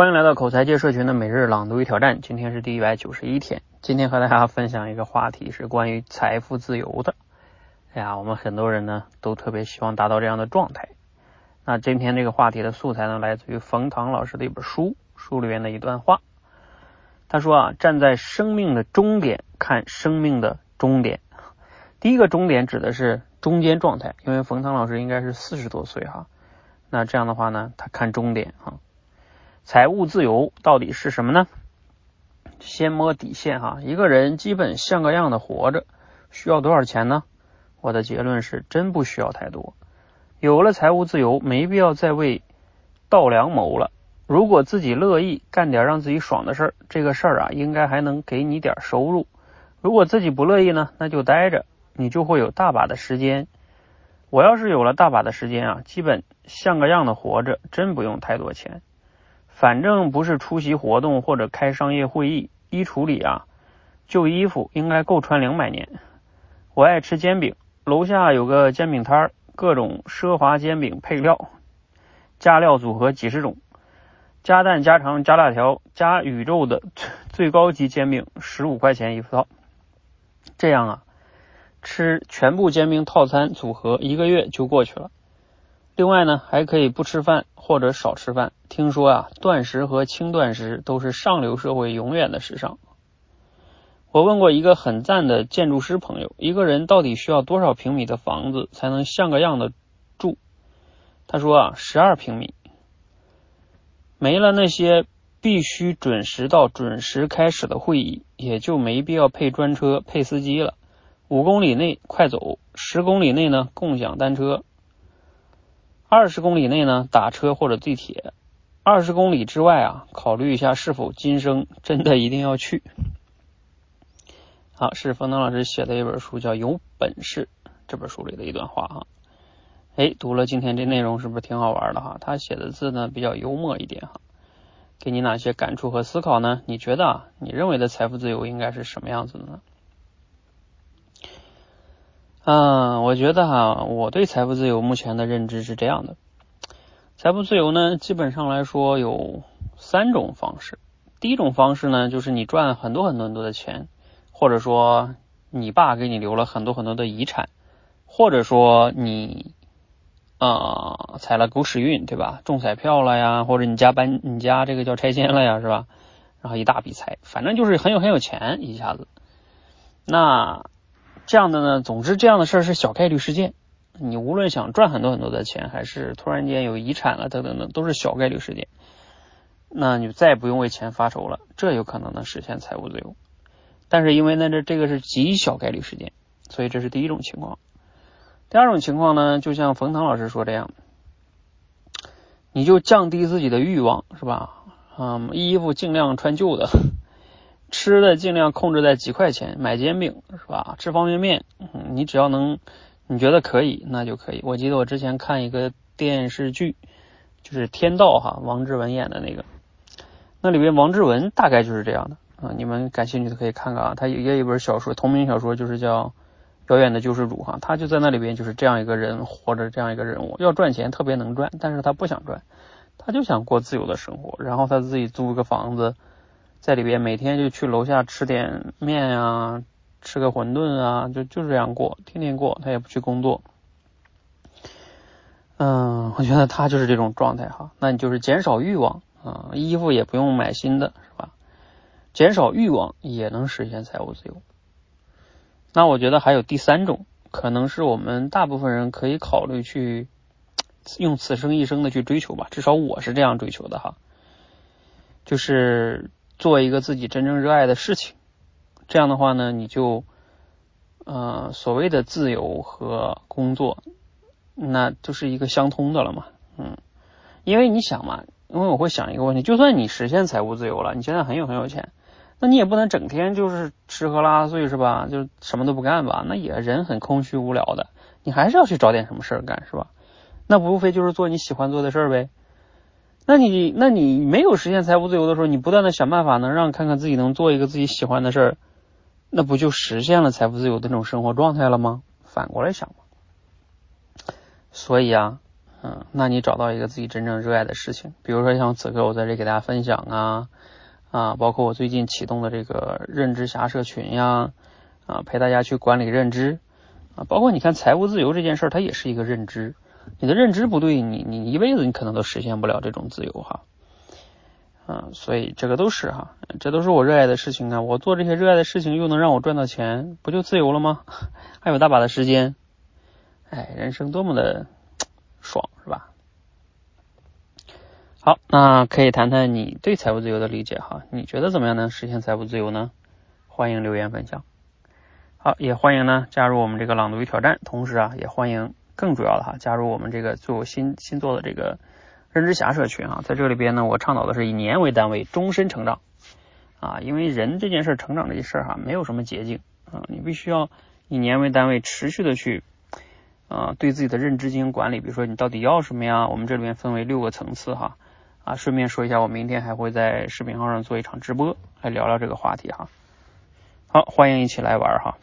欢迎来到口才界社群的每日朗读与挑战，今天是第一百九十一天。今天和大家分享一个话题是关于财富自由的。哎呀，我们很多人呢都特别希望达到这样的状态。那今天这个话题的素材呢，来自于冯唐老师的一本书，书里面的一段话。他说啊，站在生命的终点看生命的终点。第一个终点指的是中间状态，因为冯唐老师应该是四十多岁哈。那这样的话呢，他看终点哈。财务自由到底是什么呢？先摸底线哈，一个人基本像个样的活着，需要多少钱呢？我的结论是真不需要太多。有了财务自由，没必要再为稻粱谋了。如果自己乐意干点让自己爽的事儿，这个事儿啊，应该还能给你点收入。如果自己不乐意呢，那就待着，你就会有大把的时间。我要是有了大把的时间啊，基本像个样的活着，真不用太多钱。反正不是出席活动或者开商业会议，衣橱里啊，旧衣服应该够穿两百年。我爱吃煎饼，楼下有个煎饼摊儿，各种奢华煎饼配料，加料组合几十种，加蛋加肠加辣条加宇宙的最高级煎饼，十五块钱一套。这样啊，吃全部煎饼套餐组合一个月就过去了。另外呢，还可以不吃饭或者少吃饭。听说啊，断食和轻断食都是上流社会永远的时尚。我问过一个很赞的建筑师朋友，一个人到底需要多少平米的房子才能像个样的住？他说啊，十二平米。没了那些必须准时到、准时开始的会议，也就没必要配专车、配司机了。五公里内快走，十公里内呢共享单车。二十公里内呢，打车或者地铁；二十公里之外啊，考虑一下是否今生真的一定要去。好，是冯唐老师写的一本书，叫《有本事》这本书里的一段话哈。哎，读了今天这内容是不是挺好玩的哈？他写的字呢比较幽默一点哈。给你哪些感触和思考呢？你觉得啊，你认为的财富自由应该是什么样子的呢？嗯，我觉得哈，我对财富自由目前的认知是这样的：财富自由呢，基本上来说有三种方式。第一种方式呢，就是你赚很多很多很多的钱，或者说你爸给你留了很多很多的遗产，或者说你啊踩了狗屎运，对吧？中彩票了呀，或者你家搬你家这个叫拆迁了呀，是吧？然后一大笔财，反正就是很有很有钱一下子。那这样的呢，总之这样的事儿是小概率事件。你无论想赚很多很多的钱，还是突然间有遗产了等等等，都是小概率事件。那你再也不用为钱发愁了，这有可能能实现财务自由。但是因为呢这这个是极小概率事件，所以这是第一种情况。第二种情况呢，就像冯唐老师说这样，你就降低自己的欲望，是吧？嗯，衣服尽量穿旧的。吃的尽量控制在几块钱，买煎饼是吧？吃方便面，嗯你只要能，你觉得可以，那就可以。我记得我之前看一个电视剧，就是《天道》哈，王志文演的那个，那里边王志文大概就是这样的啊。你们感兴趣的可以看看啊，他也有一本小说，同名小说就是叫《遥远的救世主》哈，他就在那里边就是这样一个人，活着这样一个人物，要赚钱特别能赚，但是他不想赚，他就想过自由的生活，然后他自己租个房子。在里边每天就去楼下吃点面啊，吃个馄饨啊，就就这样过，天天过，他也不去工作。嗯，我觉得他就是这种状态哈。那你就是减少欲望啊，衣服也不用买新的，是吧？减少欲望也能实现财务自由。那我觉得还有第三种，可能是我们大部分人可以考虑去用此生一生的去追求吧，至少我是这样追求的哈，就是。做一个自己真正热爱的事情，这样的话呢，你就呃所谓的自由和工作，那就是一个相通的了嘛，嗯，因为你想嘛，因为我会想一个问题，就算你实现财务自由了，你现在很有很有钱，那你也不能整天就是吃喝拉撒睡是吧？就什么都不干吧？那也人很空虚无聊的，你还是要去找点什么事儿干是吧？那无非就是做你喜欢做的事儿呗。那你那你没有实现财务自由的时候，你不断的想办法能让看看自己能做一个自己喜欢的事儿，那不就实现了财富自由的那种生活状态了吗？反过来想嘛。所以啊，嗯，那你找到一个自己真正热爱的事情，比如说像此刻我在这给大家分享啊啊，包括我最近启动的这个认知侠社群呀啊，陪大家去管理认知啊，包括你看财务自由这件事儿，它也是一个认知，你的认知不对，你你一辈子你可能都实现不了这种自由哈。嗯，所以这个都是哈，这都是我热爱的事情啊！我做这些热爱的事情，又能让我赚到钱，不就自由了吗？还有大把的时间，哎，人生多么的爽，是吧？好，那可以谈谈你对财务自由的理解哈？你觉得怎么样能实现财务自由呢？欢迎留言分享。好，也欢迎呢加入我们这个朗读与挑战，同时啊，也欢迎更主要的哈，加入我们这个做新新做的这个。认知侠社群啊，在这里边呢，我倡导的是以年为单位，终身成长啊，因为人这件事成长这件事哈，没有什么捷径啊，你必须要以年为单位，持续的去啊，对自己的认知进行管理。比如说你到底要什么呀？我们这里面分为六个层次哈啊，顺便说一下，我明天还会在视频号上做一场直播，来聊聊这个话题哈。好，欢迎一起来玩哈。